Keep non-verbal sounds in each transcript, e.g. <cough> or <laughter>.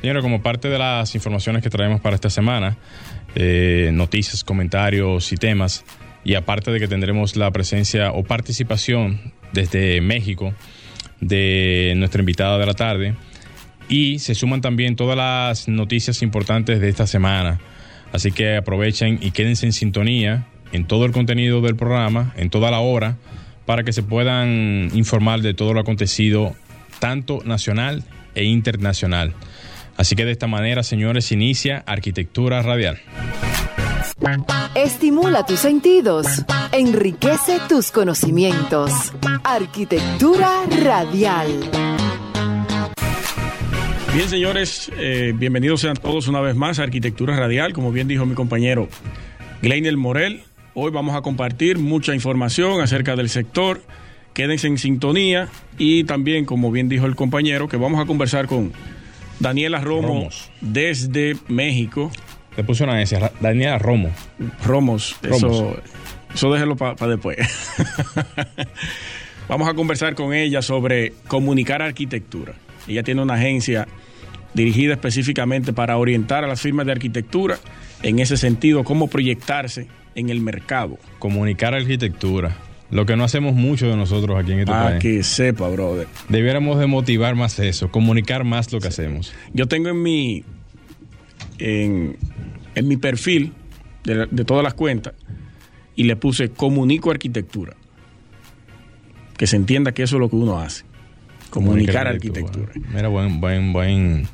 Señores, como parte de las informaciones que traemos para esta semana, eh, noticias, comentarios y temas, y aparte de que tendremos la presencia o participación desde México de nuestra invitada de la tarde, y se suman también todas las noticias importantes de esta semana. Así que aprovechen y quédense en sintonía en todo el contenido del programa, en toda la hora, para que se puedan informar de todo lo acontecido, tanto nacional e internacional. Así que de esta manera, señores, inicia Arquitectura Radial. Estimula tus sentidos, enriquece tus conocimientos. Arquitectura Radial. Bien, señores, eh, bienvenidos sean todos una vez más a Arquitectura Radial. Como bien dijo mi compañero Gleiner Morel, hoy vamos a compartir mucha información acerca del sector. Quédense en sintonía y también, como bien dijo el compañero, que vamos a conversar con Daniela Romo Romos. desde México. Le puse una S, Daniela Romo. Romos, Romos. eso, eso déjelo para después. <laughs> Vamos a conversar con ella sobre comunicar arquitectura. Ella tiene una agencia dirigida específicamente para orientar a las firmas de arquitectura en ese sentido, cómo proyectarse en el mercado. Comunicar arquitectura. Lo que no hacemos mucho de nosotros aquí en este Para país. que sepa, brother. Debiéramos de motivar más eso, comunicar más lo que hacemos. Yo tengo en mi en, en mi perfil de, de todas las cuentas y le puse comunico arquitectura. Que se entienda que eso es lo que uno hace. Comunicar arquitectura. Mira, buen, buen, buen.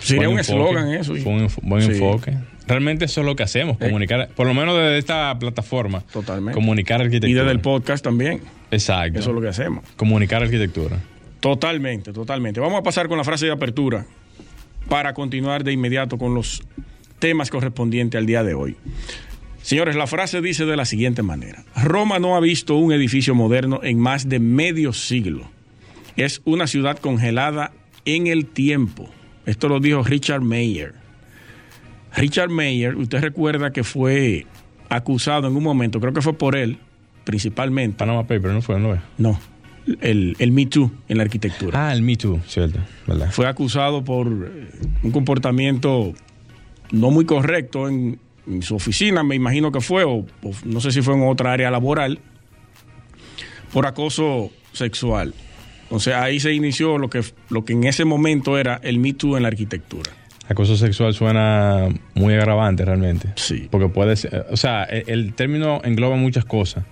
Sería buen un eslogan eso. Fue un buen Sí. enfoque. Realmente eso es lo que hacemos, Eh. comunicar, por lo menos desde esta plataforma. Totalmente. Comunicar arquitectura. Y desde el podcast también. Exacto. Eso es lo que hacemos. Comunicar arquitectura. Totalmente, totalmente. Vamos a pasar con la frase de apertura para continuar de inmediato con los temas correspondientes al día de hoy. Señores, la frase dice de la siguiente manera. Roma no ha visto un edificio moderno en más de medio siglo. Es una ciudad congelada en el tiempo. Esto lo dijo Richard Mayer. Richard Mayer, usted recuerda que fue acusado en un momento, creo que fue por él, principalmente. Panama Paper, ¿no fue? ¿No es? No, el, el Me Too en la arquitectura. Ah, el Me Too, cierto, ¿verdad? Fue acusado por eh, un comportamiento no muy correcto en, en su oficina, me imagino que fue, o, o no sé si fue en otra área laboral, por acoso sexual. Entonces ahí se inició lo que, lo que en ese momento era el Me Too en la arquitectura. Acoso sexual suena muy agravante realmente. Sí. Porque puede ser, o sea, el, el término engloba muchas cosas.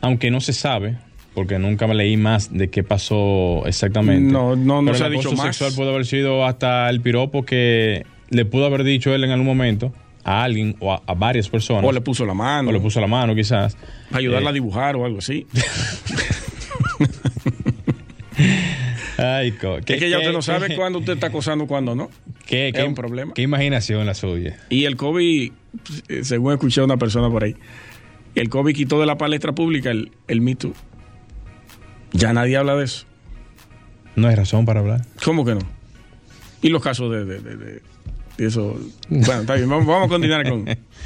Aunque no se sabe, porque nunca me leí más de qué pasó exactamente. No, no, no Pero se ha el dicho acoso más. sexual puede haber sido hasta el piropo que le pudo haber dicho él en algún momento a alguien o a, a varias personas. O le puso la mano, O le puso la mano, quizás. para ayudarla Eh, a dibujar o algo así. <laughs> Ay, co- es que ya qué- usted no sabe qué- cuándo usted está acosando, cuándo no. qué- es un problema. Qué imaginación la suya. Y el COVID, eh, según escuché a una persona por ahí, el COVID quitó de la palestra pública el, el Me Too. Ya nadie habla de eso. No hay razón para hablar. ¿Cómo que no? Y los casos de, de- de- de- de eso. Bueno, está bien, vamos, vamos a continuar con,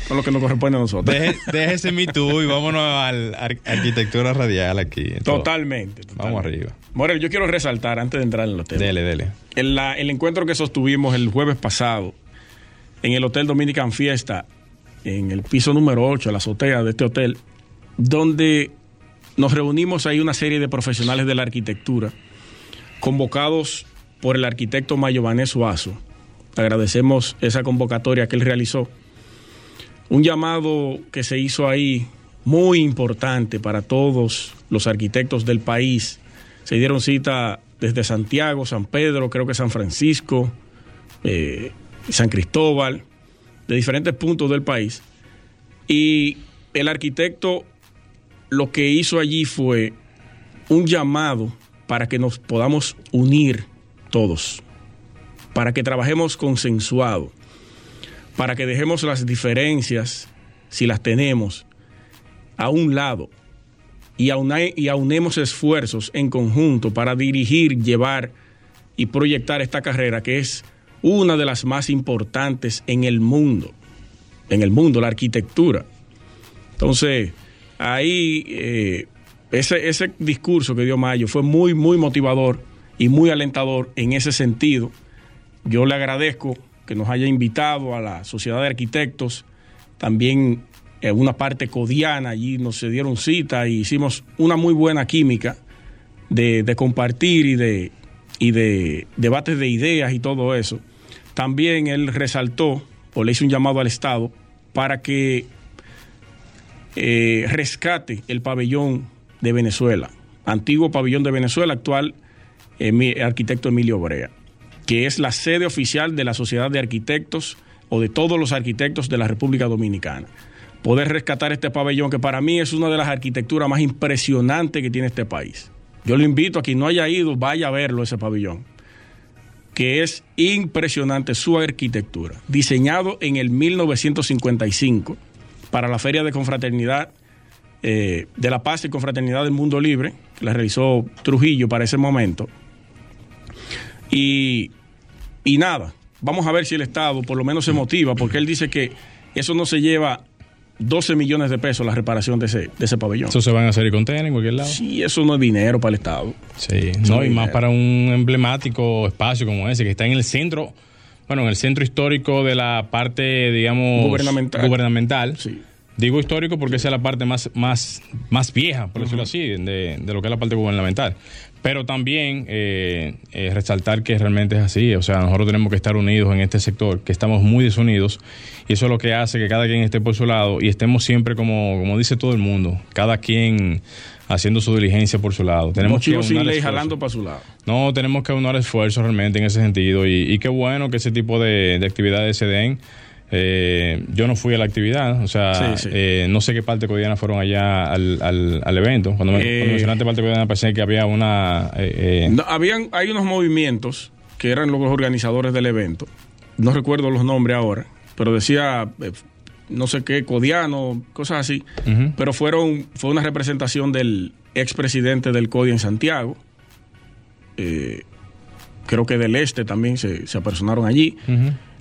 con lo que nos corresponde a nosotros. Deje, déjese mi tú y vámonos a la ar- arquitectura radial aquí. Totalmente, totalmente. Vamos arriba. Morel, yo quiero resaltar antes de entrar en los temas. Dele, dele. En la- el encuentro que sostuvimos el jueves pasado en el Hotel Dominican Fiesta, en el piso número 8, la azotea de este hotel, donde nos reunimos ahí una serie de profesionales de la arquitectura, convocados por el arquitecto Mayo Vanés Suazo. Agradecemos esa convocatoria que él realizó. Un llamado que se hizo ahí muy importante para todos los arquitectos del país. Se dieron cita desde Santiago, San Pedro, creo que San Francisco, eh, San Cristóbal, de diferentes puntos del país. Y el arquitecto lo que hizo allí fue un llamado para que nos podamos unir todos, para que trabajemos consensuado, para que dejemos las diferencias, si las tenemos, a un lado y, y aunemos esfuerzos en conjunto para dirigir, llevar y proyectar esta carrera que es una de las más importantes en el mundo, en el mundo, la arquitectura. Entonces, ahí eh, ese, ese discurso que dio Mayo fue muy, muy motivador y muy alentador en ese sentido. Yo le agradezco que nos haya invitado a la Sociedad de Arquitectos, también en una parte codiana, allí nos se dieron cita y hicimos una muy buena química de, compartir y de, y de debates de ideas y todo eso. También él resaltó o le hizo un llamado al Estado para que eh, rescate el pabellón de Venezuela, antiguo pabellón de Venezuela, actual eh, arquitecto Emilio Brea, que es la sede oficial de la Sociedad de Arquitectos o de todos los arquitectos de la República Dominicana poder rescatar este pabellón, que para mí es una de las arquitecturas más impresionantes que tiene este país. Yo lo invito a quien no haya ido, vaya a verlo, ese pabellón, que es impresionante su arquitectura, diseñado en el 1955 para la Feria de Confraternidad eh, de la Paz y Confraternidad del Mundo Libre, que la realizó Trujillo para ese momento. Y, y nada, vamos a ver si el Estado por lo menos se motiva, porque él dice que eso no se lleva 12 millones de pesos la reparación de ese, de ese pabellón. ¿Eso se van a hacer y contener en cualquier lado? Sí, eso no es dinero para el Estado. Sí, no, y más para un emblemático espacio como ese, que está en el centro, bueno, en el centro histórico de la parte, digamos, gubernamental. gubernamental. Sí. Digo histórico porque esa es la parte más, más, más vieja, por decirlo así, de, de, lo que es la parte gubernamental. Pero también eh, eh, resaltar que realmente es así. O sea, nosotros tenemos que estar unidos en este sector, que estamos muy desunidos. Y eso es lo que hace que cada quien esté por su lado y estemos siempre, como, como dice todo el mundo, cada quien haciendo su diligencia por su lado. Tenemos que sin ley jalando para su lado. No, tenemos que unir esfuerzos realmente en ese sentido. Y, y qué bueno que ese tipo de, de actividades se den eh, yo no fui a la actividad, o sea, eh, no sé qué parte cotidiana fueron allá al, al, evento. Cuando, me, eh, mencionaste parte cotidiana pensé que había una... habían, hay unos movimientos que eran los organizadores del evento. No recuerdo los nombres ahora, pero decía no sé qué, Codiano, cosas así. Pero fueron, fue una representación del expresidente del CODI en Santiago. creo que del Este también se, se apersonaron allí.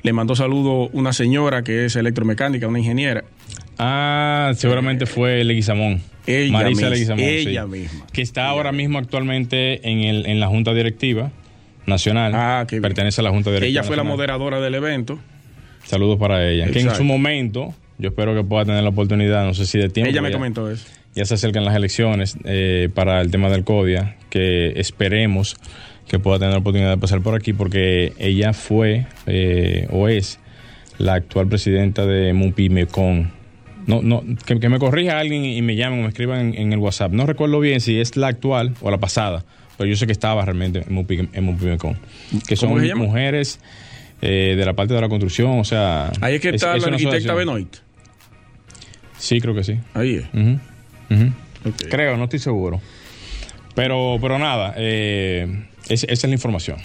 Le mandó saludo una señora que es electromecánica, una ingeniera. Ah, seguramente fue Leguizamón. Ella Marisa Leguizamón. Ella misma. Que está ahora mismo actualmente en, el, en la Junta Directiva Nacional. Ah, que pertenece a la Junta Directiva. Ella fue la moderadora del evento. Saludos para ella. Que en su momento, yo espero que pueda tener la oportunidad, no sé si de tiempo. Ella me comentó eso. Ya se acercan las elecciones eh, para el tema del CODIA, que esperemos que pueda tener la oportunidad de pasar por aquí porque ella fue eh, o es la actual presidenta de Mupimecon. No, no, que, me corrija alguien y me llamen o me escriban en, el WhatsApp. No recuerdo bien si es la actual o la pasada, pero yo sé que estaba realmente en, Mupimecon. Que son mujeres eh, de la parte de la construcción, o sea... Ahí es que está la arquitecta Benoit. Sí, creo que sí. Ahí es. Creo, no estoy seguro. Pero, pero nada, eh, esa es la información.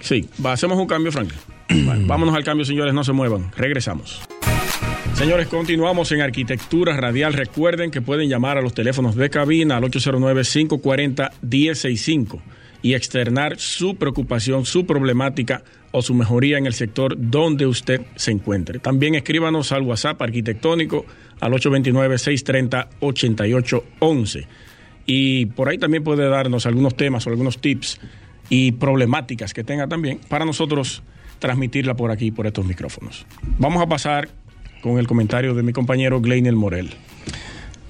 Sí, hacemos un cambio, Frank. <clears throat> vámonos al cambio, señores, no se muevan. Regresamos. Señores, continuamos en Arquitectura Radial. Recuerden que pueden llamar a los teléfonos de cabina al 809-540-1065 y externar su preocupación, su problemática o su mejoría en el sector donde usted se encuentre. También escríbanos al WhatsApp arquitectónico al 829-630-8811. Y por ahí también puede darnos algunos temas o algunos tips y problemáticas que tenga también para nosotros transmitirla por aquí, por estos micrófonos. Vamos a pasar con el comentario de mi compañero Gleinel Morel.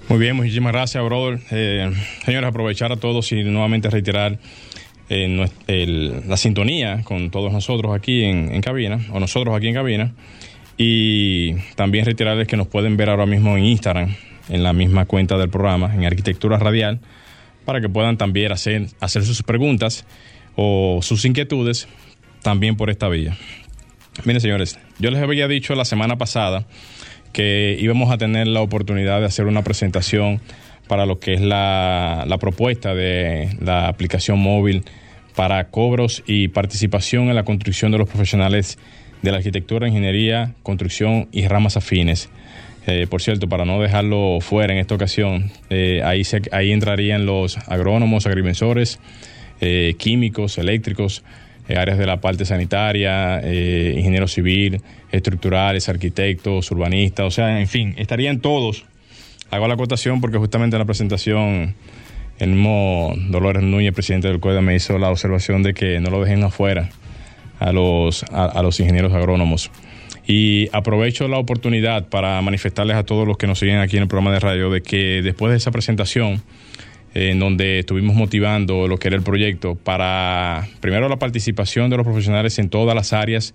Muy bien, muchísimas gracias, brother. Eh, señores, aprovechar a todos y nuevamente reiterar eh, la sintonía con todos nosotros aquí en, cabina, o nosotros aquí en cabina, y también reiterarles que nos pueden ver ahora mismo en Instagram, en la misma cuenta del programa, en Arquitectura Radial, para que puedan también hacer, hacer sus preguntas o sus inquietudes también por esta vía. Miren, señores, yo les había dicho la semana pasada que íbamos a tener la oportunidad de hacer una presentación para lo que es la, propuesta de la aplicación móvil para cobros y participación en la construcción de los profesionales de la arquitectura, ingeniería, construcción y ramas afines. Eh, por cierto, para no dejarlo fuera en esta ocasión, eh, ahí, ahí entrarían los agrónomos, agrimensores, eh, químicos, eléctricos, áreas de la parte sanitaria, ingeniero civil, estructurales, arquitectos, urbanistas, o sea, en fin, estarían todos. Hago la acotación porque justamente en la presentación el mismo Dolores Núñez, presidente del COEDA, me hizo la observación de que no lo dejen afuera a los, a los ingenieros agrónomos. Y aprovecho la oportunidad para manifestarles a todos los que nos siguen aquí en el programa de radio de que después de esa presentación, en donde estuvimos motivando lo que era el proyecto para, primero, la participación de los profesionales en todas las áreas,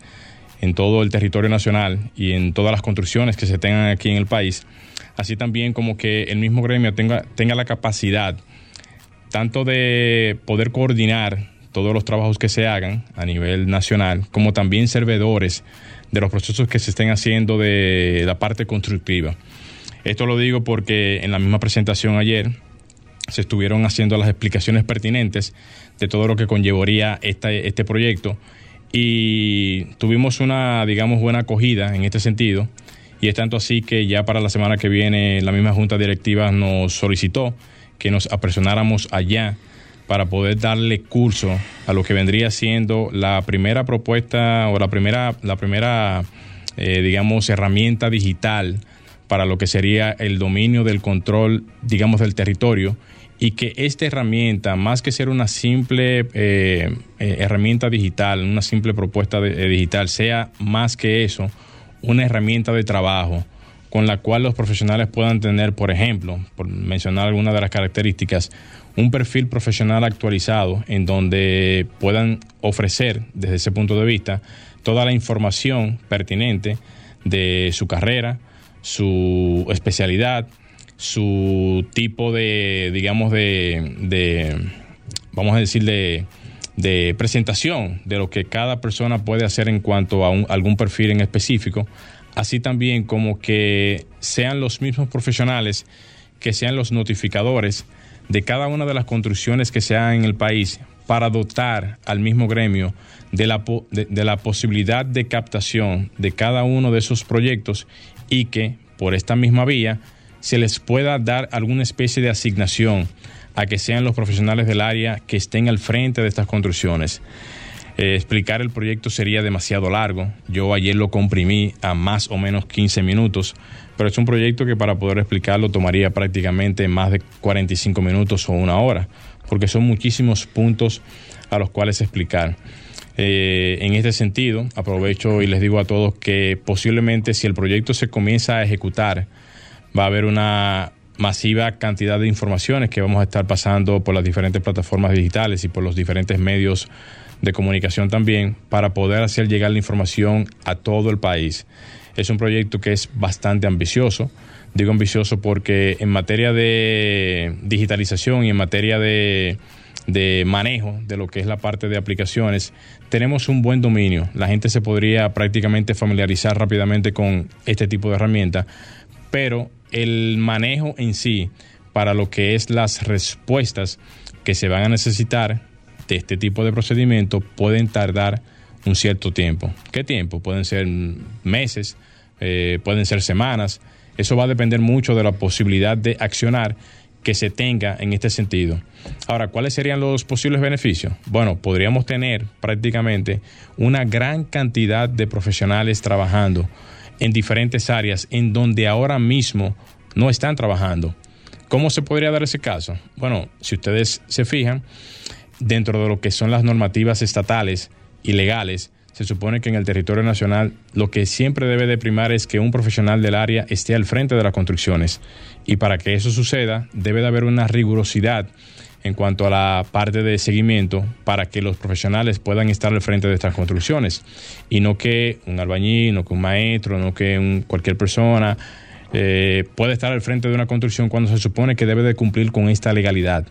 en todo el territorio nacional y en todas las construcciones que se tengan aquí en el país, así también como que el mismo gremio tenga, tenga la capacidad tanto de poder coordinar todos los trabajos que se hagan a nivel nacional, como también servidores de los procesos que se estén haciendo de la parte constructiva. Esto lo digo porque en la misma presentación ayer se estuvieron haciendo las explicaciones pertinentes de todo lo que conllevaría este, este proyecto. Y tuvimos una, digamos, buena acogida en este sentido. Y es tanto así que ya para la semana que viene la misma junta directiva nos solicitó que nos apresionáramos allá para poder darle curso a lo que vendría siendo la primera propuesta o la primera, la primera eh, digamos, herramienta digital para lo que sería el dominio del control, digamos, del territorio y que esta herramienta, más que ser una simple eh, eh, herramienta digital, una simple propuesta digital, sea más que eso, una herramienta de trabajo con la cual los profesionales puedan tener, por ejemplo, por mencionar algunas de las características, un perfil profesional actualizado en donde puedan ofrecer desde ese punto de vista toda la información pertinente de su carrera, su especialidad, su tipo de, digamos, de, vamos a decir, de, de, presentación de lo que cada persona puede hacer en cuanto a algún perfil en específico, así también como que sean los mismos profesionales que sean los notificadores de cada una de las construcciones que se hagan en el país para dotar al mismo gremio de la, de, la posibilidad de captación de cada uno de esos proyectos y que por esta misma vía se les pueda dar alguna especie de asignación a que sean los profesionales del área que estén al frente de estas construcciones. Eh, explicar el proyecto sería demasiado largo. Yo ayer lo comprimí a más o menos 15 minutos, pero es un proyecto que para poder explicarlo tomaría prácticamente más de 45 minutos o una hora, porque son muchísimos puntos a los cuales explicar. Eh, en este sentido, aprovecho y les digo a todos que posiblemente si el proyecto se comienza a ejecutar, va a haber una masiva cantidad de informaciones que vamos a estar pasando por las diferentes plataformas digitales y por los diferentes medios de comunicación también para poder hacer llegar la información a todo el país. Es un proyecto que es bastante ambicioso. Digo ambicioso porque en materia de digitalización y en materia de, manejo de lo que es la parte de aplicaciones, tenemos un buen dominio. La gente se podría prácticamente familiarizar rápidamente con este tipo de herramienta, pero el manejo en sí para lo que es las respuestas que se van a necesitar de este tipo de procedimientos pueden tardar un cierto tiempo. ¿Qué tiempo? Pueden ser meses, eh, pueden ser semanas. Eso va a depender mucho de la posibilidad de accionar que se tenga en este sentido. Ahora, ¿cuáles serían los posibles beneficios? Bueno, podríamos tener prácticamente una gran cantidad de profesionales trabajando en diferentes áreas en donde ahora mismo no están trabajando. ¿Cómo se podría dar ese caso? Bueno, si ustedes se fijan, dentro de lo que son las normativas estatales y legales, se supone que en el territorio nacional lo que siempre debe de primar es que un profesional del área esté al frente de las construcciones. Y para que eso suceda, debe de haber una rigurosidad en cuanto a la parte de seguimiento para que los profesionales puedan estar al frente de estas construcciones. Y no que un albañil, no que un maestro, no que cualquier persona eh, pueda estar al frente de una construcción cuando se supone que debe de cumplir con esta legalidad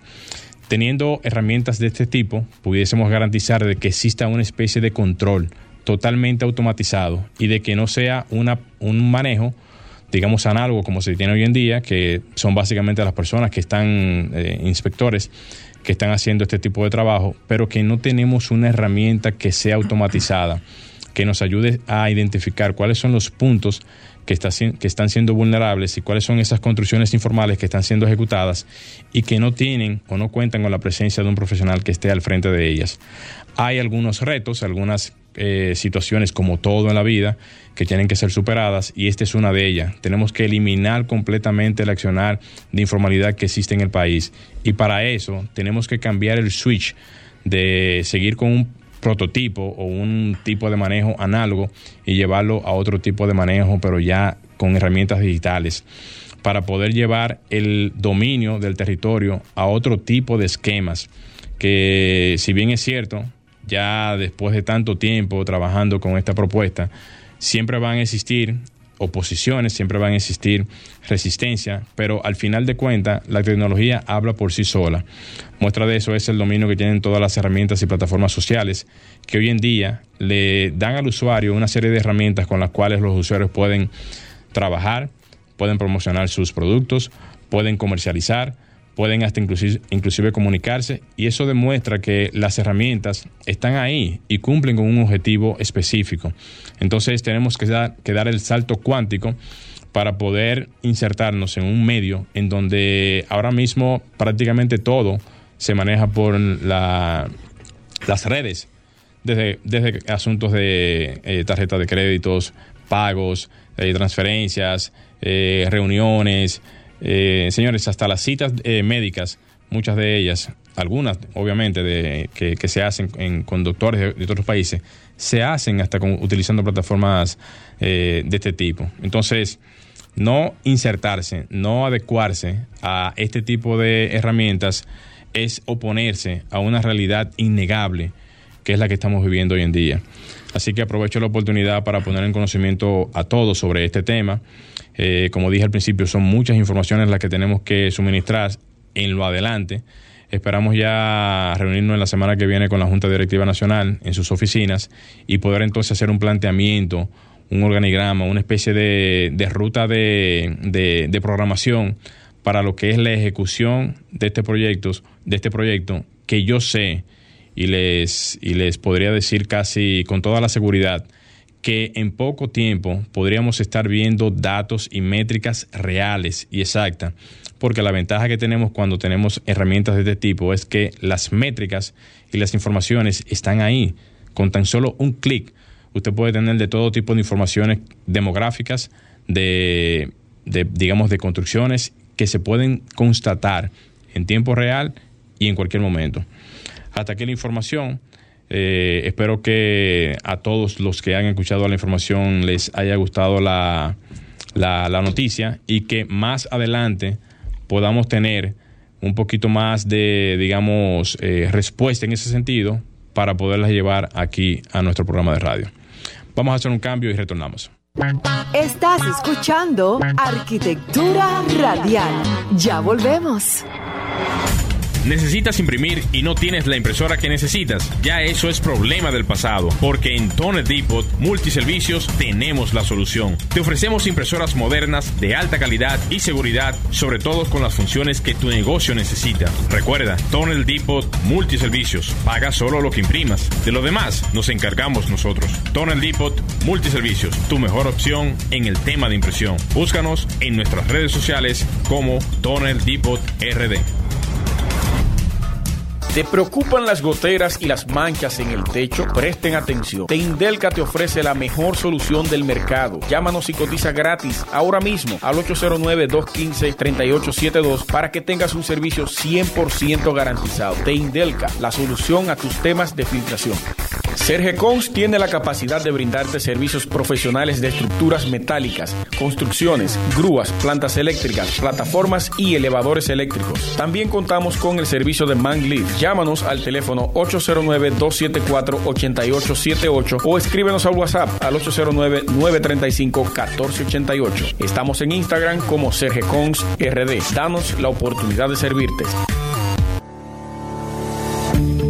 teniendo herramientas de este tipo, pudiésemos garantizar de que exista una especie de control totalmente automatizado y de que no sea una, un manejo, digamos, análogo como se tiene hoy en día, que son básicamente las personas que están, eh, inspectores, que están haciendo este tipo de trabajo, pero que no tenemos una herramienta que sea automatizada que nos ayude a identificar cuáles son los puntos que, que están siendo vulnerables y cuáles son esas construcciones informales que están siendo ejecutadas y que no tienen o no cuentan con la presencia de un profesional que esté al frente de ellas. Hay algunos retos, algunas eh, situaciones como todo en la vida que tienen que ser superadas y esta es una de ellas. Tenemos que eliminar completamente el accionar de informalidad que existe en el país y para eso tenemos que cambiar el switch de seguir con un prototipo o un tipo de manejo análogo y llevarlo a otro tipo de manejo, pero ya con herramientas digitales, para poder llevar el dominio del territorio a otro tipo de esquemas, que si bien es cierto, ya después de tanto tiempo trabajando con esta propuesta, siempre van a existir oposiciones, siempre van a existir resistencia, pero al final de cuentas la tecnología habla por sí sola. Muestra de eso es el dominio que tienen todas las herramientas y plataformas sociales que hoy en día le dan al usuario una serie de herramientas con las cuales los usuarios pueden trabajar, pueden promocionar sus productos, pueden comercializar, pueden hasta inclusive, comunicarse y eso demuestra que las herramientas están ahí y cumplen con un objetivo específico. Entonces tenemos que dar, que dar el salto cuántico para poder insertarnos en un medio en donde ahora mismo prácticamente todo se maneja por la, las redes, desde, desde asuntos de eh, tarjeta de créditos, pagos, eh, transferencias, eh, reuniones, eh, señores, hasta las citas eh, médicas, muchas de ellas, algunas obviamente de, que, se hacen en conductores de, otros países, se hacen hasta con, utilizando plataformas eh, de este tipo. Entonces, no insertarse, no adecuarse a este tipo de herramientas es oponerse a una realidad innegable que es la que estamos viviendo hoy en día. Así que aprovecho la oportunidad para poner en conocimiento a todos sobre este tema. Eh, como dije al principio, son muchas informaciones las que tenemos que suministrar en lo adelante. Esperamos ya reunirnos en la semana que viene con la Junta Directiva Nacional en sus oficinas y poder entonces hacer un planteamiento, un organigrama, una especie de, ruta de, de, programación para lo que es la ejecución de este proyecto, de este proyecto que yo sé y les, y les podría decir casi con toda la seguridad que en poco tiempo podríamos estar viendo datos y métricas reales y exactas, porque la ventaja que tenemos cuando tenemos herramientas de este tipo es que las métricas y las informaciones están ahí. Con tan solo un clic, usted puede tener de todo tipo de informaciones demográficas, de, de, digamos, de construcciones que se pueden constatar en tiempo real y en cualquier momento. Hasta aquí la información. Eh, espero que a todos los que han escuchado la información les haya gustado la, la, noticia y que más adelante podamos tener un poquito más de, digamos, eh, respuesta en ese sentido para poderlas llevar aquí a nuestro programa de radio. Vamos a hacer un cambio y retornamos. Estás escuchando Arquitectura Radial. Ya volvemos. Necesitas imprimir y no tienes la impresora que necesitas. Ya eso es problema del pasado, porque en Toner Depot Multiservicios tenemos la solución. Te ofrecemos impresoras modernas de alta calidad y seguridad, sobre todo con las funciones que tu negocio necesita. Recuerda, Tonel Depot Multiservicios. Paga solo lo que imprimas. De lo demás, nos encargamos nosotros. Tonel Depot Multiservicios, tu mejor opción en el tema de impresión. Búscanos en nuestras redes sociales como Tonel Depot RD. ¿Te preocupan las goteras y las manchas en el techo? Presten atención. Teindelca te ofrece la mejor solución del mercado. Llámanos y cotiza gratis ahora mismo al 809-215-3872 para que tengas un servicio 100% garantizado. Teindelca, la solución a tus temas de filtración. Sergecons tiene la capacidad de brindarte servicios profesionales de estructuras metálicas, construcciones, grúas, plantas eléctricas, plataformas y elevadores eléctricos. También contamos con el servicio de Manglift. Llámanos al teléfono 809-274-8878 o escríbenos al WhatsApp al 809-935-1488. Estamos en Instagram como Sergecons RD. Danos la oportunidad de servirte.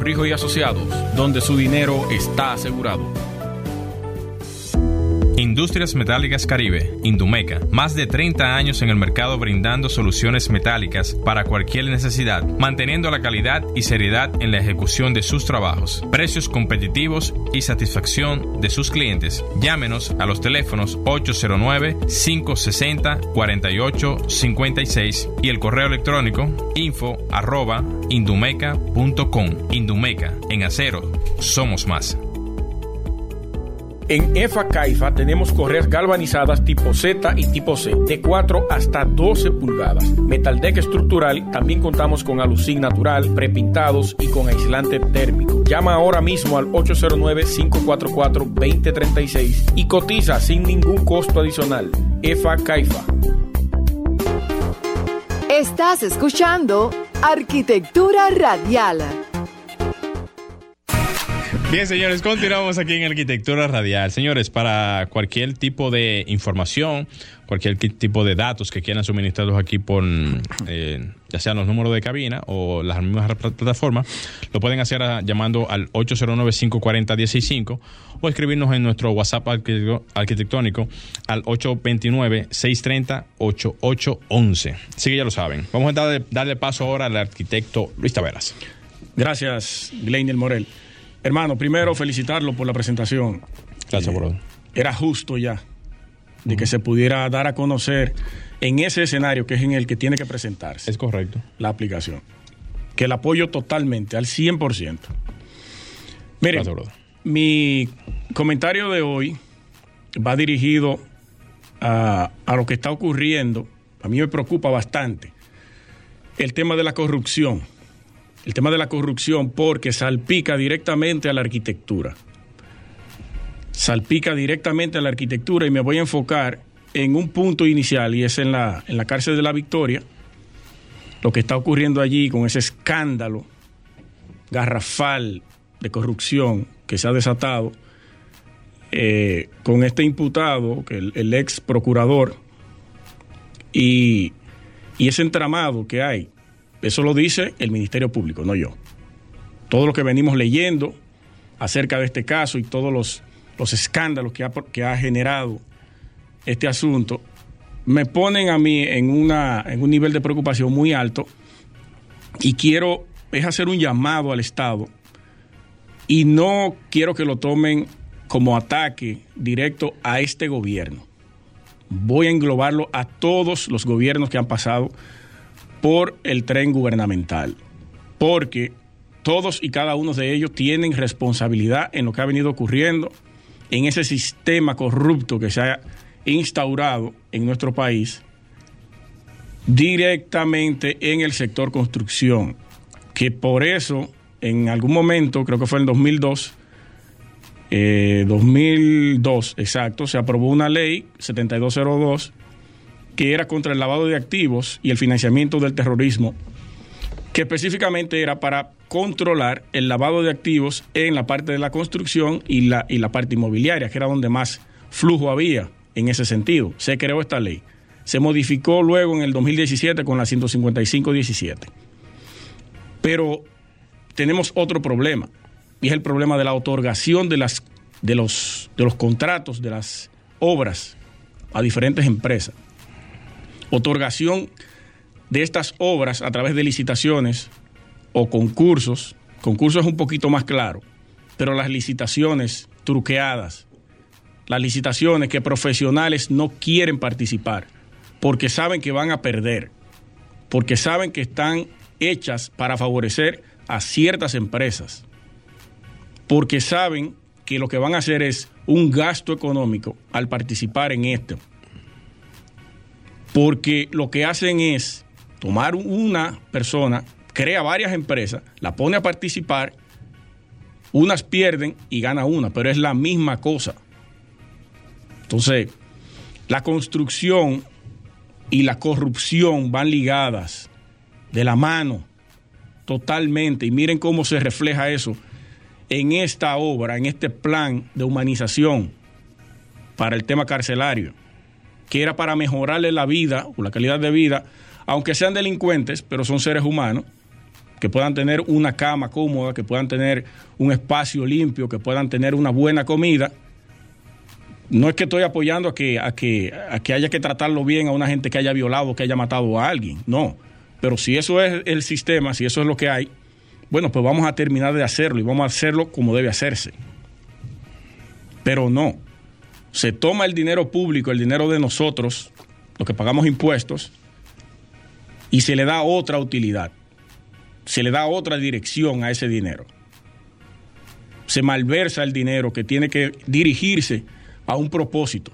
Rijo y Asociados, donde su dinero está asegurado. Industrias Metálicas Caribe, Indumeca, más de 30 años en el mercado brindando soluciones metálicas para cualquier necesidad, manteniendo la calidad y seriedad en la ejecución de sus trabajos, precios competitivos y satisfacción de sus clientes. Llámenos a los teléfonos 809-560-4856 y el correo electrónico info arroba. Indumeca, en acero, somos más. En EFA Caifa tenemos correas galvanizadas tipo Z y tipo C, de 4 hasta 12 pulgadas. Metaldeck estructural, también contamos con alucin natural, prepintados y con aislante térmico. Llama ahora mismo al 809-544-2036 y cotiza sin ningún costo adicional. EFA Caifa. Estás escuchando Arquitectura Radial. Bien, señores, continuamos aquí en Arquitectura Radial. Señores, para cualquier tipo de información, cualquier tipo de datos que quieran suministrarlos aquí por, eh, ya sean los números de cabina o las mismas plataformas, lo pueden hacer llamando al 809-540-165 o escribirnos en nuestro WhatsApp arquitectónico al 829-630-8811. Así que ya lo saben. Vamos a darle, darle paso ahora al arquitecto Luis Taveras. Gracias, Gleiner Morel. Hermano, primero felicitarlo por la presentación. Gracias, eh, Era justo ya de que se pudiera dar a conocer en ese escenario que es en el que tiene que presentarse. Es correcto. La aplicación. Que la apoyo totalmente, al 100%. Mire, mi comentario de hoy va dirigido a, a lo que está ocurriendo. A mí me preocupa bastante el tema de la corrupción el tema de la corrupción porque salpica directamente a la arquitectura. Salpica directamente a la arquitectura y me voy a enfocar en un punto inicial y es en la, en la cárcel de la Victoria, lo que está ocurriendo allí con ese escándalo garrafal de corrupción que se ha desatado eh, con este imputado, que el, el ex procurador, y, y ese entramado que hay eso lo dice el Ministerio Público, no yo. Todo lo que venimos leyendo acerca de este caso y todos los, los escándalos que ha, que ha generado este asunto me ponen a mí en, una, en un nivel de preocupación muy alto y quiero es hacer un llamado al Estado y no quiero que lo tomen como ataque directo a este gobierno. Voy a englobarlo a todos los gobiernos que han pasado por el tren gubernamental, porque todos y cada uno de ellos tienen responsabilidad en lo que ha venido ocurriendo en ese sistema corrupto que se ha instaurado en nuestro país directamente en el sector construcción, que por eso en algún momento, creo que fue en 2002, 2002 eh, exacto, se aprobó una ley 7202 que era contra el lavado de activos y el financiamiento del terrorismo, que específicamente era para controlar el lavado de activos en la parte de la construcción y la, y la parte inmobiliaria, que era donde más flujo había en ese sentido. Se creó esta ley. Se modificó luego en el 2017 con la 155-17. Pero tenemos otro problema, y es el problema de la otorgación de, las, de, los, de los contratos, de las obras a diferentes empresas otorgación de estas obras a través de licitaciones o concursos. Concursos es un poquito más claro, pero las licitaciones truqueadas, las licitaciones que profesionales no quieren participar porque saben que van a perder, porque saben que están hechas para favorecer a ciertas empresas, porque saben que lo que van a hacer es un gasto económico al participar en esto porque lo que hacen es tomar una persona, crea varias empresas, la pone a participar Unas pierden y gana una, pero es la misma cosa. Entonces, la construcción y la corrupción van ligadas de la mano totalmente. Y miren cómo se refleja eso en esta obra, en este plan de humanización para el tema carcelario, que era para mejorarle la vida o la calidad de vida, aunque sean delincuentes, pero son seres humanos, que puedan tener una cama cómoda, que puedan tener un espacio limpio, que puedan tener una buena comida. No es que estoy apoyando a que, a que, a que haya que tratarlo bien a una gente que haya violado, que haya matado a alguien, no. Pero si eso es el sistema, si eso es lo que hay, bueno, pues vamos a terminar de hacerlo y vamos a hacerlo como debe hacerse. Pero no, se toma el dinero público, el dinero de nosotros, lo que pagamos impuestos, y se le da otra utilidad, se le da otra dirección a ese dinero. Se malversa el dinero que tiene que dirigirse a un propósito,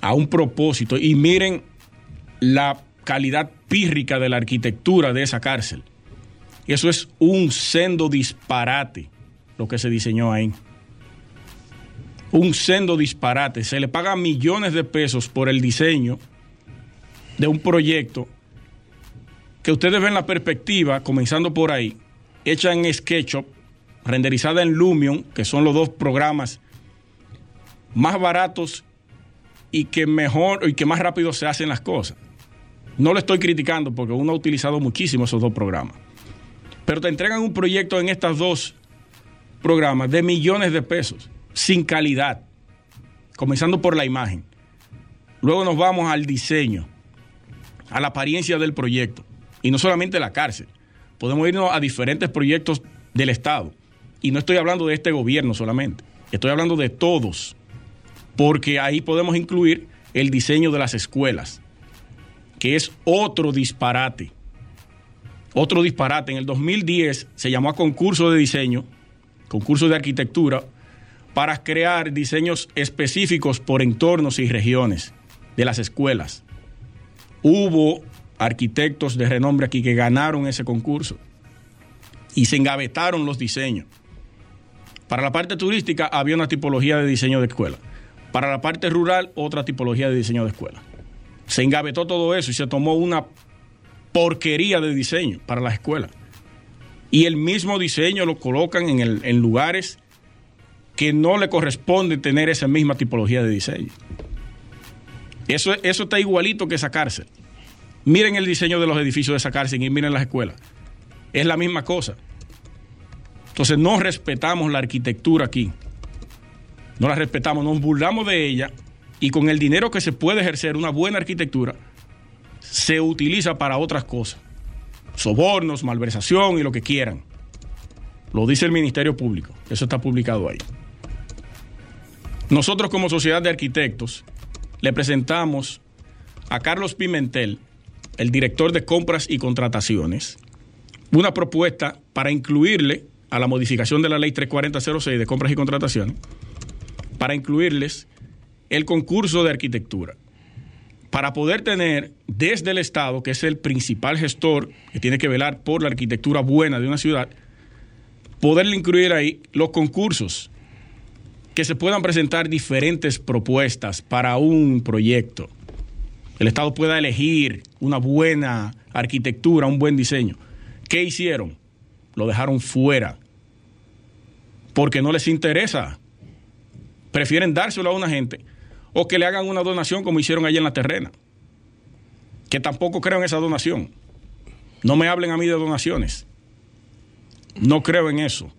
a un propósito. Y miren la calidad pírrica de la arquitectura de esa cárcel. Eso es un sendo disparate lo que se diseñó ahí. Un sendo disparate. Se le paga millones de pesos por el diseño de un proyecto que ustedes ven la perspectiva, comenzando por ahí, hecha en SketchUp, renderizada en Lumion, que son los dos programas más baratos y que mejor y que más rápido se hacen las cosas. No le estoy criticando porque uno ha utilizado muchísimo esos dos programas pero te entregan un proyecto en estos dos programas de millones de pesos, sin calidad, comenzando por la imagen. Luego nos vamos al diseño, a la apariencia del proyecto, y no solamente la cárcel. Podemos irnos a diferentes proyectos del Estado. Y no estoy hablando de este gobierno solamente, estoy hablando de todos, porque ahí podemos incluir el diseño de las escuelas, que es otro disparate otro disparate. En el 2010 se llamó a concurso de diseño, concurso de arquitectura, para crear diseños específicos por entornos y regiones de las escuelas. Hubo arquitectos de renombre aquí que ganaron ese concurso y se engavetaron los diseños. Para la parte turística había una tipología de diseño de escuela. Para la parte rural, otra tipología de diseño de escuela. Se engavetó todo eso y se tomó una porquería de diseño para las escuelas. Y el mismo diseño lo colocan en, el, en lugares que no le corresponde tener esa misma tipología de diseño. Eso, eso está igualito que esa cárcel. Miren el diseño de los edificios de esa cárcel y miren las escuelas. Es la misma cosa. Entonces no respetamos la arquitectura aquí. No la respetamos, nos burlamos de ella y con el dinero que se puede ejercer una buena arquitectura, se utiliza para otras cosas. Sobornos, malversación y lo que quieran. Lo dice el Ministerio Público. Eso está publicado ahí. Nosotros como Sociedad de Arquitectos le presentamos a Carlos Pimentel, el director de compras y contrataciones, una propuesta para incluirle a la modificación de la ley 34006 de compras y contrataciones, para incluirles el concurso de arquitectura para poder tener desde el Estado, que es el principal gestor que tiene que velar por la arquitectura buena de una ciudad, poderle incluir ahí los concursos, que se puedan presentar diferentes propuestas para un proyecto. El Estado pueda elegir una buena arquitectura, un buen diseño. ¿Qué hicieron? Lo dejaron fuera. Porque no les interesa. Prefieren dárselo a una gente o que le hagan una donación como hicieron allí en la terrena. Que tampoco creo en esa donación. No me hablen a mí de donaciones. No creo en eso.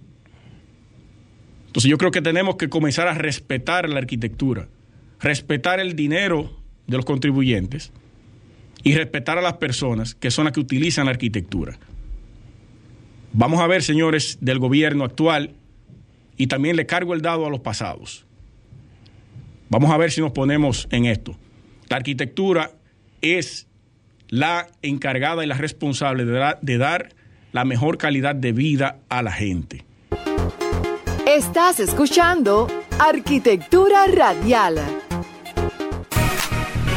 Entonces yo creo que tenemos que comenzar a respetar la arquitectura, respetar el dinero de los contribuyentes y respetar a las personas que son las que utilizan la arquitectura. Vamos a ver, señores del gobierno actual, y también le cargo el dado a los pasados. Vamos a ver si nos ponemos en esto. La arquitectura es la encargada y la responsable de, dar la mejor calidad de vida a la gente. Estás escuchando Arquitectura Radial.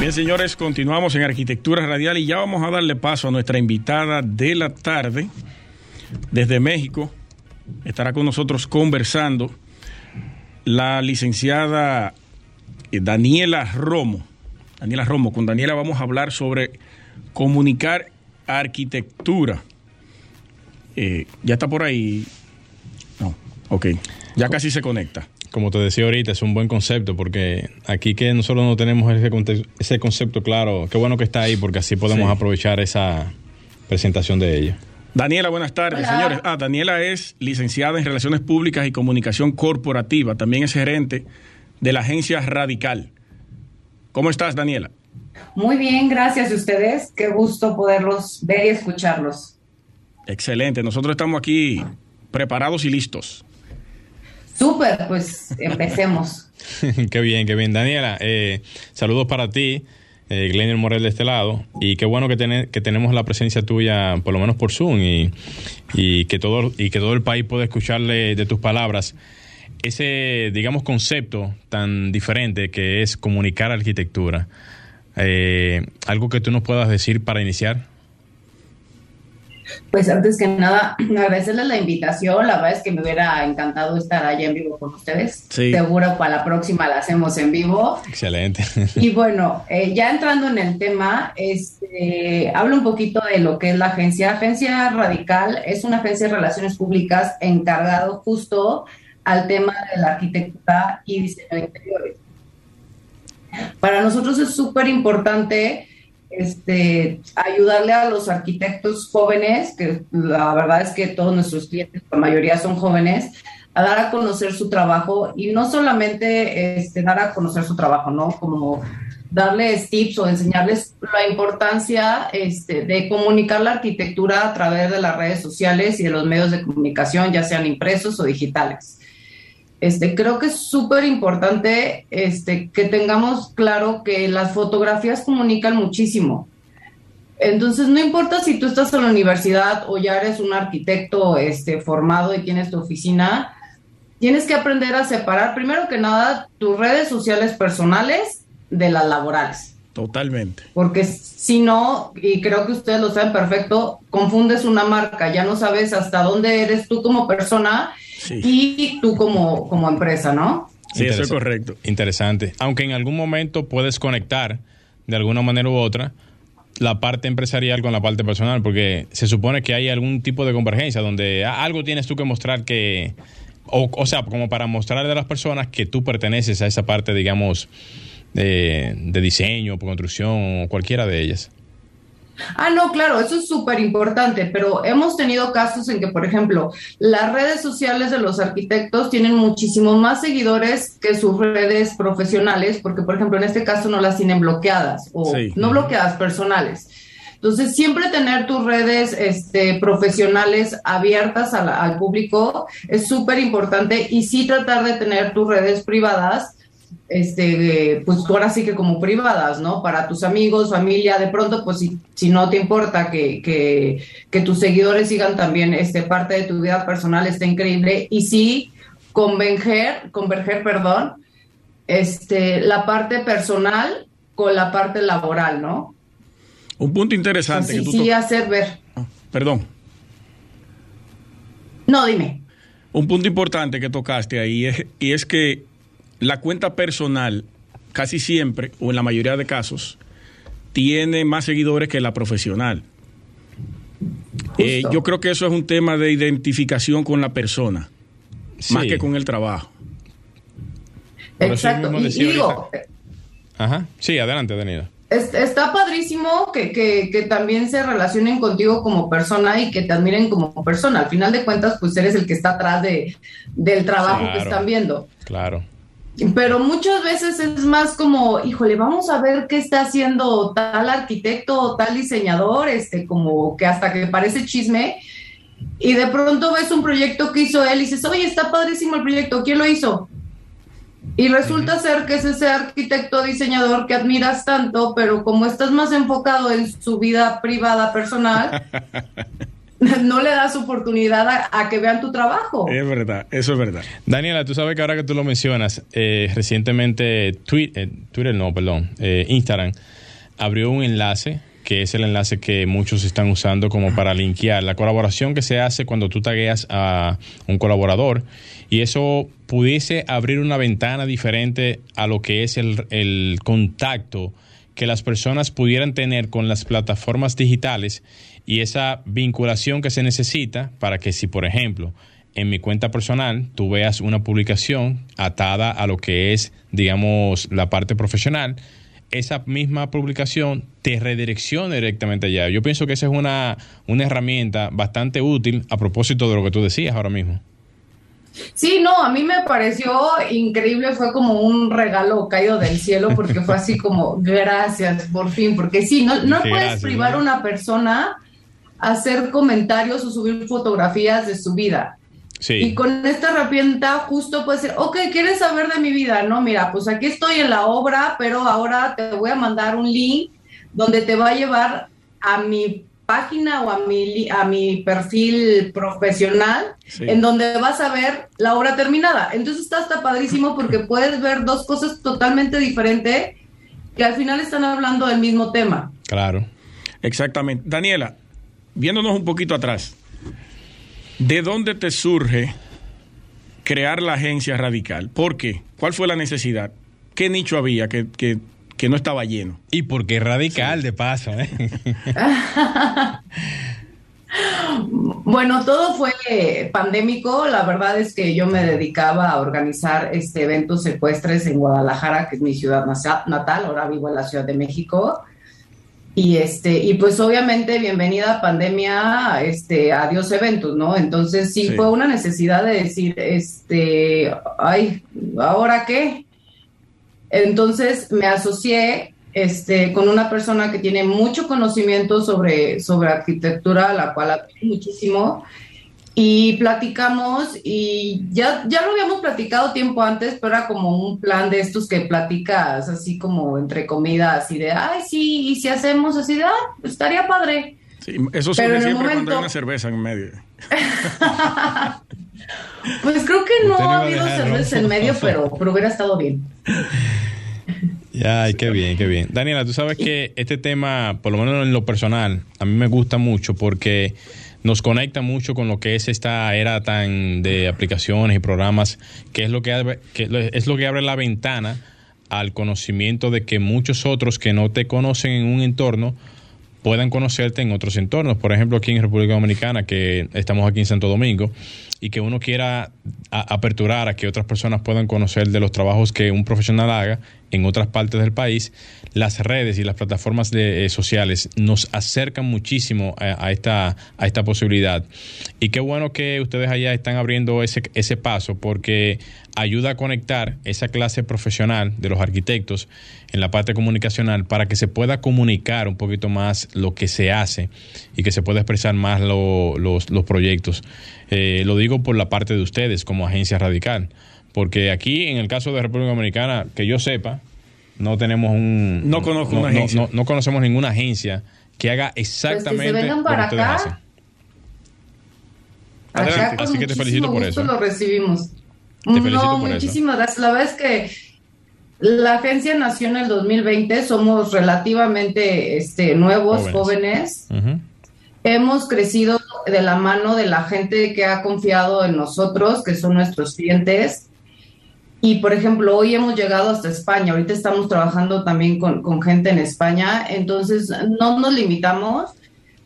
Bien, señores, continuamos en Arquitectura Radial y ya vamos a darle paso a nuestra invitada de la tarde desde México, estará con nosotros conversando la licenciada eh, Daniela Romo. Daniela Romo, con Daniela vamos a hablar sobre comunicar arquitectura. Eh, ya está por ahí. No, ok. Ya casi se conecta. Como te decía ahorita, es un buen concepto porque aquí que nosotros no tenemos ese, concepto claro, qué bueno que está ahí porque así podemos Sí. aprovechar esa presentación de ella. Daniela, buenas tardes, Hola. señores. Ah, Daniela es licenciada en Relaciones Públicas y Comunicación Corporativa. También es gerente de la agencia Radical. ¿Cómo estás, Daniela? Muy bien, gracias a ustedes. Qué gusto poderlos ver y escucharlos. Excelente. Nosotros estamos aquí preparados y listos. Súper, pues empecemos. <laughs> qué bien, qué bien. Daniela, eh, saludos para ti, eh, Glenn Morel de este lado, y qué bueno que, tener- que tenemos la presencia tuya, por lo menos por Zoom, y, y, que todo, y que todo el país pueda escucharle de tus palabras ese, digamos, concepto tan diferente que es comunicar arquitectura. Eh, algo que tú nos puedas decir para iniciar. Pues antes que nada, <clears throat> agradecerles la invitación. La verdad es que me hubiera encantado estar allá en vivo con ustedes. Sí. Seguro para la próxima la hacemos en vivo. Excelente. <laughs> Y bueno, eh, ya entrando en el tema, este, hablo un poquito de lo que es la agencia. Agencia Radical es una agencia de relaciones públicas encargado justo al tema de la arquitectura y diseño de interiores. Para nosotros es súper importante este, ayudarle a los arquitectos jóvenes, que la verdad es que todos nuestros clientes, la mayoría son jóvenes, a dar a conocer su trabajo y no solamente este, dar a conocer su trabajo, ¿no? Como darles tips o enseñarles la importancia este, de comunicar la arquitectura a través de las redes sociales y de los medios de comunicación, ya sean impresos o digitales. Este, creo que es súper importante este, que tengamos claro que las fotografías comunican muchísimo. Entonces, no importa si tú estás en la universidad o ya eres un arquitecto este, formado y tienes tu oficina, tienes que aprender a separar, primero que nada, tus redes sociales personales de las laborales. Totalmente. Porque si no, y creo que ustedes lo saben perfecto, confundes una marca, ya no sabes hasta dónde eres tú como persona Sí. y tú como, como empresa, ¿no? Sí, eso es correcto. Interesante. Aunque en algún momento puedes conectar de alguna manera u otra la parte empresarial con la parte personal, porque se supone que hay algún tipo de convergencia donde algo tienes tú que mostrar que, o, o sea, como para mostrarle a las personas que tú perteneces a esa parte, digamos, de, de diseño, construcción o cualquiera de ellas. Ah, no, claro, eso es súper importante, pero hemos tenido casos en que, por ejemplo, las redes sociales de los arquitectos tienen muchísimos más seguidores que sus redes profesionales, porque, por ejemplo, en este caso no las tienen bloqueadas o Sí. no bloqueadas personales. Entonces, siempre tener tus redes este, profesionales abiertas la- al público es súper importante y sí tratar de tener tus redes privadas este, pues ahora sí que como privadas, ¿no? Para tus amigos, familia, de pronto, pues si, si no te importa que, que, que tus seguidores sigan también este, parte de tu vida personal, está increíble. Y sí, converger, converger, perdón, este, la parte personal con la parte laboral, ¿no? Un punto interesante que tú sí, to- hacer ver. Ah, Perdón. No, dime. Un punto importante que tocaste ahí es, y es que la cuenta personal casi siempre, o en la mayoría de casos, tiene más seguidores que la profesional. Eh, yo creo que eso es un tema de identificación con la persona, más que con el trabajo. Exacto. mismo Y, digo, ahorita- Ajá. Sí, adelante, Daniela. Es- Está padrísimo que, que, que también se relacionen contigo como persona y que te admiren como persona. Al final de cuentas, pues eres el que está atrás de, del trabajo que están viendo. Claro. Pero muchas veces es más como, híjole, vamos a ver qué está haciendo tal arquitecto o tal diseñador, este, como que hasta que parece chisme. Y de pronto ves un proyecto que hizo él y dices, oye, está padrísimo el proyecto, ¿quién lo hizo? Y resulta ser que es ese arquitecto diseñador que admiras tanto, pero como estás más enfocado en su vida privada, personal, <laughs> <laughs> no le das oportunidad a, a que vean tu trabajo. Es verdad, eso es verdad. Daniela, tú sabes que ahora que tú lo mencionas, eh, recientemente Twi- eh, Twitter, no, perdón, eh, Instagram abrió un enlace que es el enlace que muchos están usando como para linkear. La colaboración que se hace cuando tú tagueas a un colaborador y eso pudiese abrir una ventana diferente a lo que es el, el contacto que las personas pudieran tener con las plataformas digitales y esa vinculación que se necesita para que si, por ejemplo, en mi cuenta personal tú veas una publicación atada a lo que es, digamos, la parte profesional, esa misma publicación te redirecciona directamente allá. Yo pienso que esa es una, una herramienta bastante útil a propósito de lo que tú decías ahora mismo. Sí, no, a mí me pareció increíble, fue como un regalo caído del cielo porque fue así como, gracias, por fin, porque sí, no, no puedes privar a una persona a hacer comentarios o subir fotografías de su vida. Sí. Y con esta herramienta justo puedes decir, ok, ¿quieres saber de mi vida? No, mira, pues aquí estoy en la obra, pero ahora te voy a mandar un link donde te va a llevar a mi página o a mi, a mi perfil profesional en donde vas a ver la obra terminada. Entonces está hasta padrísimo porque puedes ver dos cosas totalmente diferentes que al final están hablando del mismo tema. Claro. Exactamente. Daniela, viéndonos un poquito atrás, ¿de dónde te surge crear la agencia radical? ¿Por qué? ¿Cuál fue la necesidad? ¿Qué nicho había que, que que no estaba lleno. Y porque radical de paso. ¿eh? <laughs> bueno, todo fue pandémico. La verdad es que yo me dedicaba a organizar este eventos secuestres en Guadalajara, que es mi ciudad natal. Ahora vivo en la Ciudad de México. Y este, y pues obviamente, bienvenida pandemia, este, adiós eventos, ¿no? Entonces sí, sí, fue una necesidad de decir, este, ay, ¿ahora qué? Entonces me asocié este, con una persona que tiene mucho conocimiento sobre, sobre arquitectura, la cual admiro muchísimo, y platicamos y ya, ya lo habíamos platicado tiempo antes, pero era como un plan de estos que platicas así como entre comidas, así de, ay, sí, y si hacemos así de, ah, estaría padre. Sí, eso sucede siempre cuando hay una cerveza en medio. <laughs> <laughs> pues creo que no ha habido cerveza en medio, pero, pero hubiera estado bien. Ya, qué bien, qué bien. Daniela, tú sabes que este tema, por lo menos en lo personal, a mí me gusta mucho porque nos conecta mucho con lo que es esta era tan de aplicaciones y programas, que es lo que, abre, que es lo que abre la ventana al conocimiento de que muchos otros que no te conocen en un entorno puedan conocerte en otros entornos. Por ejemplo, aquí en República Dominicana, que estamos aquí en Santo Domingo, y que uno quiera aperturar a que otras personas puedan conocer de los trabajos que un profesional haga en otras partes del país, las redes y las plataformas de, eh, sociales nos acercan muchísimo a, esta, a esta posibilidad. Y qué bueno que ustedes allá están abriendo ese, ese paso porque ayuda a conectar esa clase profesional de los arquitectos en la parte comunicacional para que se pueda comunicar un poquito más lo que se hace y que se pueda expresar más los, los, proyectos. Eh, lo digo por la parte de ustedes como agencia radical porque aquí, en el caso de República Dominicana, que yo sepa, no tenemos un... No conozco una agencia. No, conocemos ninguna agencia que haga exactamente pues que se vengan para acá. Adelante, así que te felicito por eso. lo recibimos. Te felicito no, por muchísimas gracias. La verdad es que la agencia nació en el 2020, somos relativamente este, nuevos, jóvenes. Hemos crecido de la mano de la gente que ha confiado en nosotros, que son nuestros clientes. Y, por ejemplo, hoy hemos llegado hasta España, ahorita estamos trabajando también con, gente en España, entonces no nos limitamos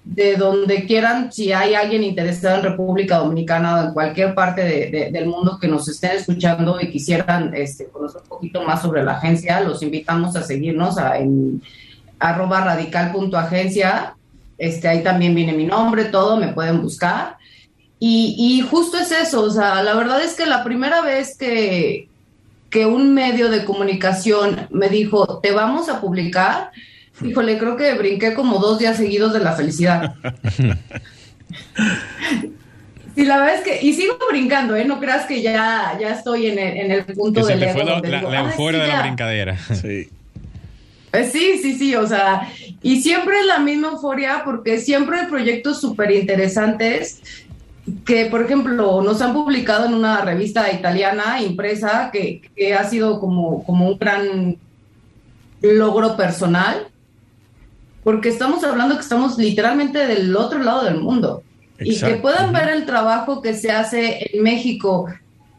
de donde quieran, si hay alguien interesado en República Dominicana o en cualquier parte del mundo que nos estén escuchando y quisieran este, conocer un poquito más sobre la agencia, los invitamos a seguirnos en arroba radical.agencia, este, ahí también viene mi nombre, todo, me pueden buscar. Y, y justo es eso, o sea, la verdad es que la primera vez que, que un medio de comunicación me dijo, te vamos a publicar, <laughs> híjole, creo que brinqué como dos días seguidos de la felicidad. <laughs> Sí, la verdad es que, y sigo brincando, ¿eh? No creas que ya, ya estoy en el, en el punto de la, euforia de la brincadera. Sí. Eh, sí, sí, sí, o sea, y siempre es la misma euforia porque siempre hay proyectos súper interesantes que, por ejemplo, nos han publicado en una revista italiana impresa que, ha sido como, como un gran logro personal, porque estamos hablando que estamos literalmente del otro lado del mundo. Y que puedan ver el trabajo que se hace en México,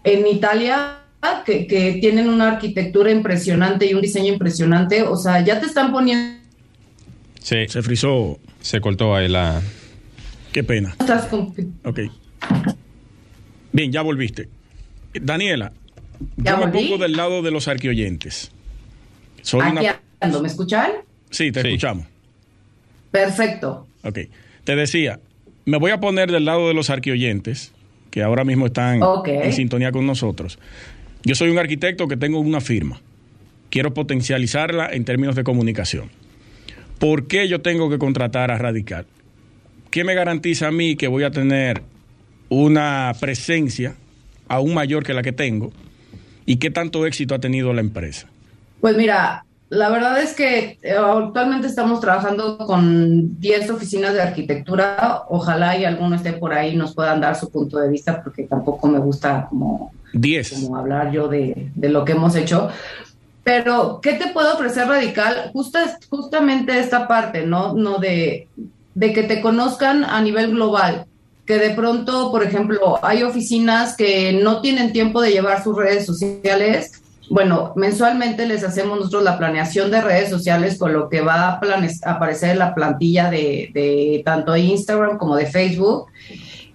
en Italia, que, que, tienen una arquitectura impresionante y un diseño impresionante, o sea, ya te están poniendo... Sí, se frizó. Se cortó ahí la... Qué pena. Ok. Bien, ya volviste. Daniela, ¿Ya un poco del lado de los arqueoyentes. Aquí ando, ¿me escuchan? Sí, te escuchamos. Perfecto. Ok. Te decía, me voy a poner del lado de los arqueoyentes, que ahora mismo están en sintonía con nosotros. Yo soy un arquitecto que tengo una firma. Quiero potencializarla en términos de comunicación. ¿Por qué yo tengo que contratar a Radical? ¿Qué me garantiza a mí que voy a tener una presencia aún mayor que la que tengo? ¿Y qué tanto éxito ha tenido la empresa? Pues mira, la verdad es que eh, actualmente estamos trabajando con 10 oficinas de arquitectura. Ojalá y alguno esté por ahí nos puedan dar su punto de vista, porque tampoco me gusta como, 10. como hablar yo de, lo que hemos hecho. Pero, ¿qué te puedo ofrecer radical? Justa, justamente esta parte, ¿no? No de, de que te conozcan a nivel global que de pronto, por ejemplo, hay oficinas que no tienen tiempo de llevar sus redes sociales bueno, mensualmente les hacemos nosotros la planeación de redes sociales con lo que va a, aparecer en la plantilla de, de, tanto Instagram como de Facebook.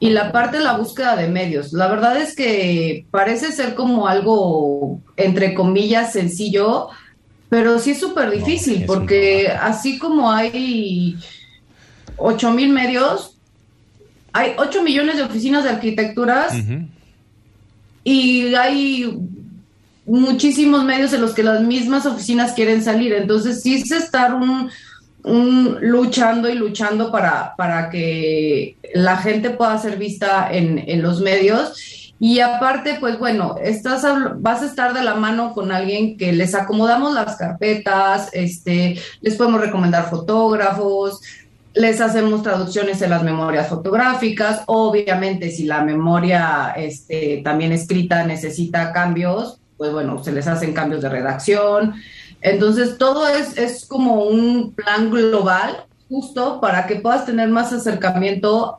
Y la parte de la búsqueda de medios. La verdad es que parece ser como algo, entre comillas, sencillo, pero sí es súper difícil, porque así como hay 8 mil medios, hay 8 millones de oficinas de arquitecturas y hay muchísimos medios en los que las mismas oficinas quieren salir. Entonces, sí es estar un, luchando y luchando para, para que la gente pueda ser vista en, en los medios. Y aparte, pues bueno, estás, vas a estar de la mano con alguien que les acomodamos las carpetas, este, les podemos recomendar fotógrafos, les hacemos traducciones en las memorias fotográficas. Obviamente, si la memoria este, también escrita necesita cambios, pues bueno, se les hacen cambios de redacción. Entonces, todo es, es como un plan global, justo para que puedas tener más acercamiento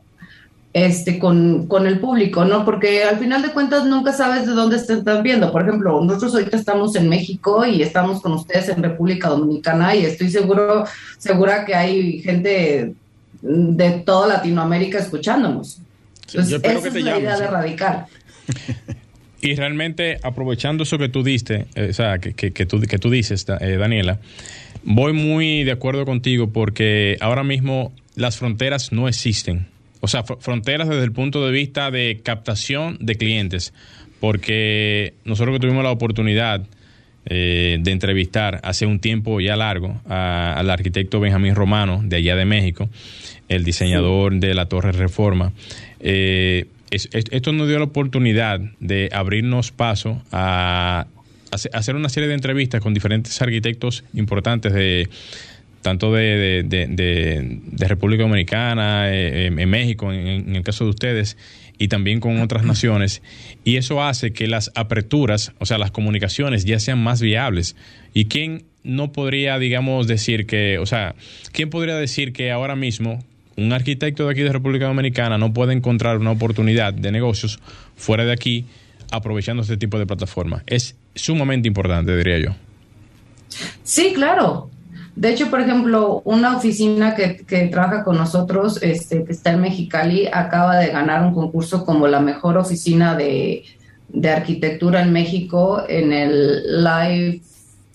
este, con, con, el público, ¿no? Porque al final de cuentas nunca sabes de dónde te están viendo. Por ejemplo, nosotros ahorita estamos en México y estamos con ustedes en República Dominicana y estoy seguro, segura que hay gente de toda Latinoamérica escuchándonos. Entonces, esa es la idea de Radical. <laughs> Y realmente, aprovechando eso que tú diste, eh, o sea, que, que, tú, que tú dices, eh, Daniela, voy muy de acuerdo contigo porque ahora mismo las fronteras no existen. O sea, fronteras desde el punto de vista de captación de clientes. Porque nosotros que tuvimos la oportunidad eh, de entrevistar hace un tiempo ya largo al arquitecto Benjamín Romano de allá de México, el diseñador de la Torre Reforma. Eh, esto nos dio la oportunidad de abrirnos paso a, hacer una serie de entrevistas con diferentes arquitectos importantes de tanto de, República Dominicana, eh, en México, en, el caso de ustedes, y también con otras naciones. Y eso hace que las aperturas, o sea, las comunicaciones ya sean más viables. ¿Y quién no podría, digamos, decir que, o sea, quién podría decir que ahora mismo un arquitecto de aquí de República Dominicana no puede encontrar una oportunidad de negocios fuera de aquí aprovechando este tipo de plataforma. Es sumamente importante, diría yo. Sí, claro. De hecho, por ejemplo, una oficina que, trabaja con nosotros, este, que está en Mexicali, acaba de ganar un concurso como la mejor oficina de, de arquitectura en México en el Life,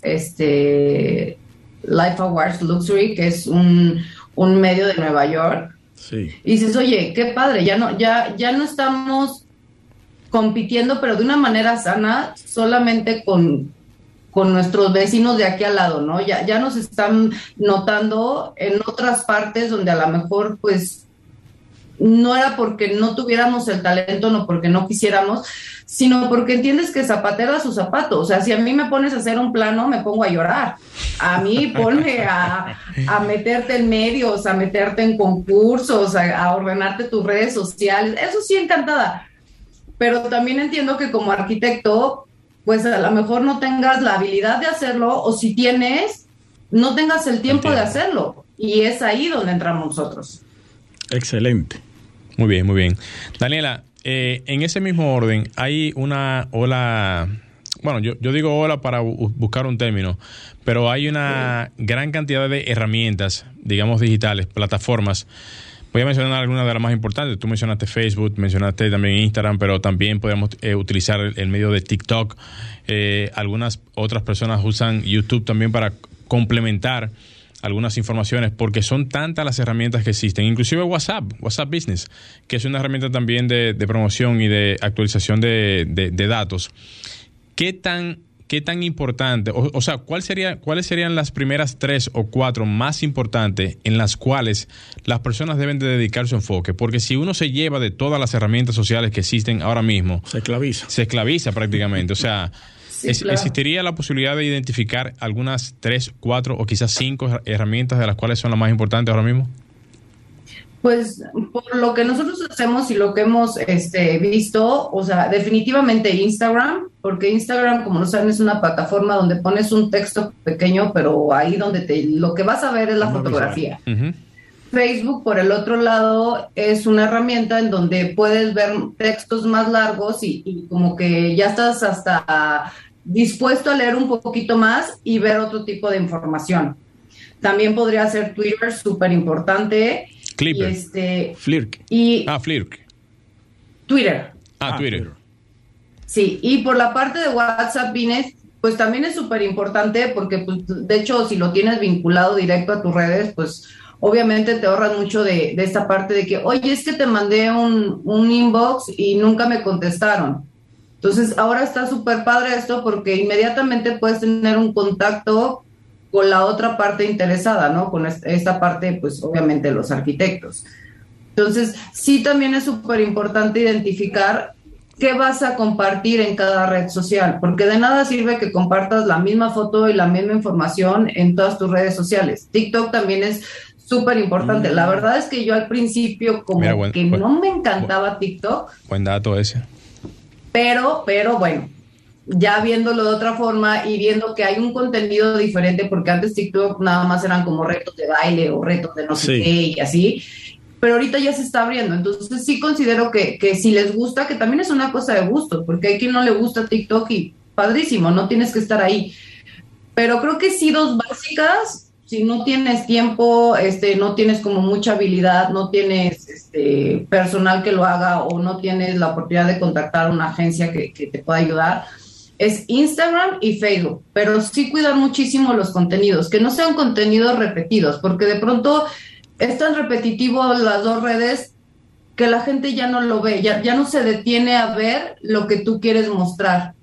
este, Life Awards Luxury, que es un, un medio de Nueva York. Sí. Y dices, oye, qué padre, ya no, ya, ya no estamos compitiendo, pero de una manera sana, solamente con, con nuestros vecinos de aquí al lado, ¿no? Ya, ya nos están notando en otras partes donde a lo mejor, pues, no era porque no tuviéramos el talento, no porque no quisiéramos, sino porque entiendes que zapatero a su zapato. O sea, si a mí me pones a hacer un plano, me pongo a llorar. A mí ponme a, meterte en medios, a meterte en concursos, a, ordenarte tus redes sociales. Eso sí, encantada. Pero también entiendo que como arquitecto, pues a lo mejor no tengas la habilidad de hacerlo o si tienes, no tengas el tiempo de hacerlo. y es ahí donde entramos nosotros. Excelente. Muy bien, muy bien. Daniela, eh, en ese mismo orden, hay una ola, bueno, yo, yo digo ola para buscar un término, pero hay una gran cantidad de herramientas, digamos digitales, plataformas. Voy a mencionar algunas de las más importantes. Tú mencionaste Facebook, mencionaste también Instagram, pero también podemos eh, utilizar el, medio de TikTok. Eh, algunas otras personas usan YouTube también para complementar algunas informaciones porque son tantas las herramientas que existen, inclusive WhatsApp, WhatsApp Business, que es una herramienta también de, promoción y de actualización de, datos. ¿Qué tan, qué tan importante, o, sea, ¿cuál sería, cuáles serían las primeras tres o cuatro más importantes en las cuales las personas deben de dedicar su enfoque? Porque si uno se lleva de todas las herramientas sociales que existen ahora mismo, se esclaviza. Se esclaviza prácticamente, o sea... ¿Existiría la posibilidad de identificar algunas tres, cuatro o quizás cinco herramientas de las cuales son las más importantes ahora mismo? Pues por lo que nosotros hacemos y lo que hemos este, visto, o sea, definitivamente Instagram, porque Instagram, como lo saben, es una plataforma donde pones un texto pequeño, pero ahí donde te, lo que vas a ver es la fotografía. Facebook, por el otro lado, es una herramienta en donde puedes ver textos más largos y, y como que ya estás hasta dispuesto a leer un poquito más y ver otro tipo de información. También podría ser Twitter, súper importante. Clipper. Y este, Flirk. Y ah, Flirk. Twitter. Ah, Twitter. Sí, y por la parte de WhatsApp, Vines, pues también es súper importante porque, pues, de hecho, si lo tienes vinculado directo a tus redes, pues obviamente te ahorras mucho de, de esta parte de que, oye, es que te mandé un, un inbox y nunca me contestaron. Entonces, ahora está súper padre esto porque inmediatamente puedes tener un contacto con la otra parte interesada, ¿no? Con esta parte, pues obviamente los arquitectos. Entonces, sí también es súper importante identificar qué vas a compartir en cada red social, porque de nada sirve que compartas la misma foto y la misma información en todas tus redes sociales. TikTok también es súper importante. La mm. verdad es que yo al principio como que no me encantaba TikTok. Buen dato ese. Pero, pero bueno, ya viéndolo de otra forma y viendo que hay un contenido diferente, porque antes TikTok nada más eran como retos de baile o retos de no sé qué y así, pero ahorita ya se está abriendo. Entonces sí considero que, que si les gusta, que también es una cosa de gusto, porque hay quien no le gusta TikTok y padrísimo, no tienes que estar ahí. Pero creo que sí dos básicas si no tienes tiempo, este, no tienes como mucha habilidad, no tienes este, personal que lo haga o no tienes la oportunidad de contactar a una agencia que, te pueda ayudar, es Instagram y Facebook, pero sí cuidar muchísimo los contenidos, que no sean contenidos repetidos, porque de pronto es tan repetitivo las dos redes que la gente ya no lo ve, ya, ya no se detiene a ver lo que tú quieres mostrar.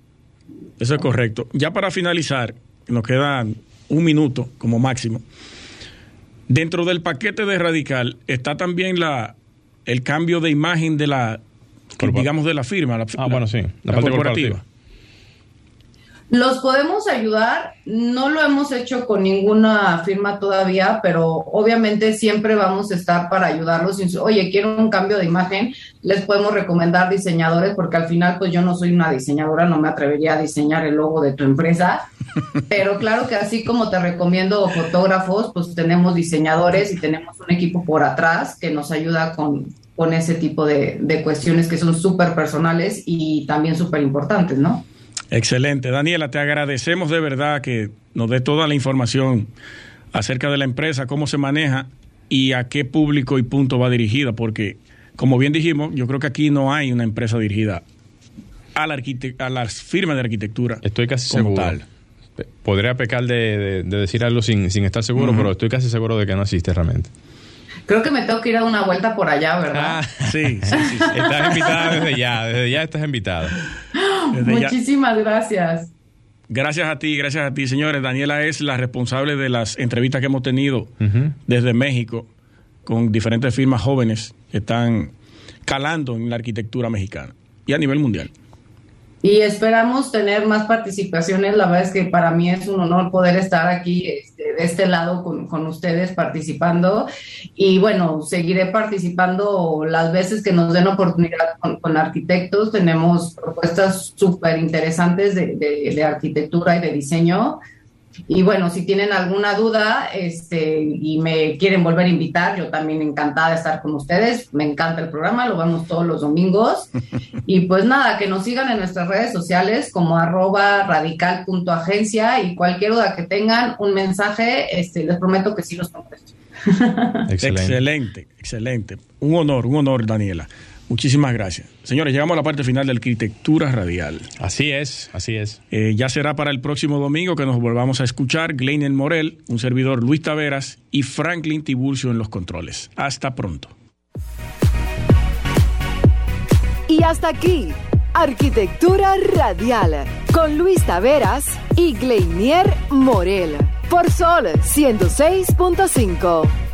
Eso es correcto. Ya para finalizar, nos quedan un minuto como máximo. Dentro del paquete de Radical está también la el cambio de imagen de la, digamos, de la firma. La, ah, bueno, sí, la, parte corporativa. Los podemos ayudar, no lo hemos hecho con ninguna firma todavía, pero obviamente siempre vamos a estar para ayudarlos. Oye, quiero un cambio de imagen, les podemos recomendar diseñadores, porque al final pues yo no soy una diseñadora, no me atrevería a diseñar el logo de tu empresa, <laughs> pero claro que así como te recomiendo fotógrafos, pues tenemos diseñadores y tenemos un equipo por atrás que nos ayuda con, con ese tipo de, de cuestiones que son súper personales y también súper importantes, ¿no? Excelente. Daniela, te agradecemos de verdad que nos dé toda la información acerca de la empresa, cómo se maneja y a qué público y punto va dirigida, porque como bien dijimos, yo creo que aquí no hay una empresa dirigida a la, a las firmas de arquitectura. Estoy casi seguro. Podría pecar de, decir algo sin, estar seguro, pero estoy casi seguro de que no existe realmente. Creo que me tengo que ir a una vuelta por allá, ¿verdad? Ah, sí, sí, sí, <laughs> Estás invitada desde ya, desde ya estás invitada. Muchísimas gracias. Gracias a ti, gracias a ti, señores. Daniela es la responsable de las entrevistas que hemos tenido desde México con diferentes firmas jóvenes que están calando en la arquitectura mexicana y a nivel mundial. Y esperamos tener más participaciones. La verdad es que para mí es un honor poder estar aquí este, de este lado con, ustedes participando. Y bueno, seguiré participando las veces que nos den oportunidad con, arquitectos. Tenemos propuestas súper interesantes de, de, arquitectura y de diseño. Y bueno, si tienen alguna duda este, y me quieren volver a invitar, yo también encantada de estar con ustedes. Me encanta el programa, lo vemos todos los domingos. <laughs> Y pues nada, que nos sigan en nuestras redes sociales como arroba radical.agencia y cualquier duda que tengan, un mensaje, este, les prometo que sí los contesto. <laughs> Excelente. excelente, excelente. Un honor, un honor, Daniela. Muchísimas gracias. Señores, llegamos a la parte final de Arquitectura Radial. Así es, así es. Eh, ya será para el próximo domingo que nos volvamos a escuchar Gleinen Morel, un servidor Luis Taveras y Franklin Tiburcio en los controles. Hasta pronto. Y hasta aquí, Arquitectura Radial, con Luis Taveras y Gleinier Morel, por Sol 106.5.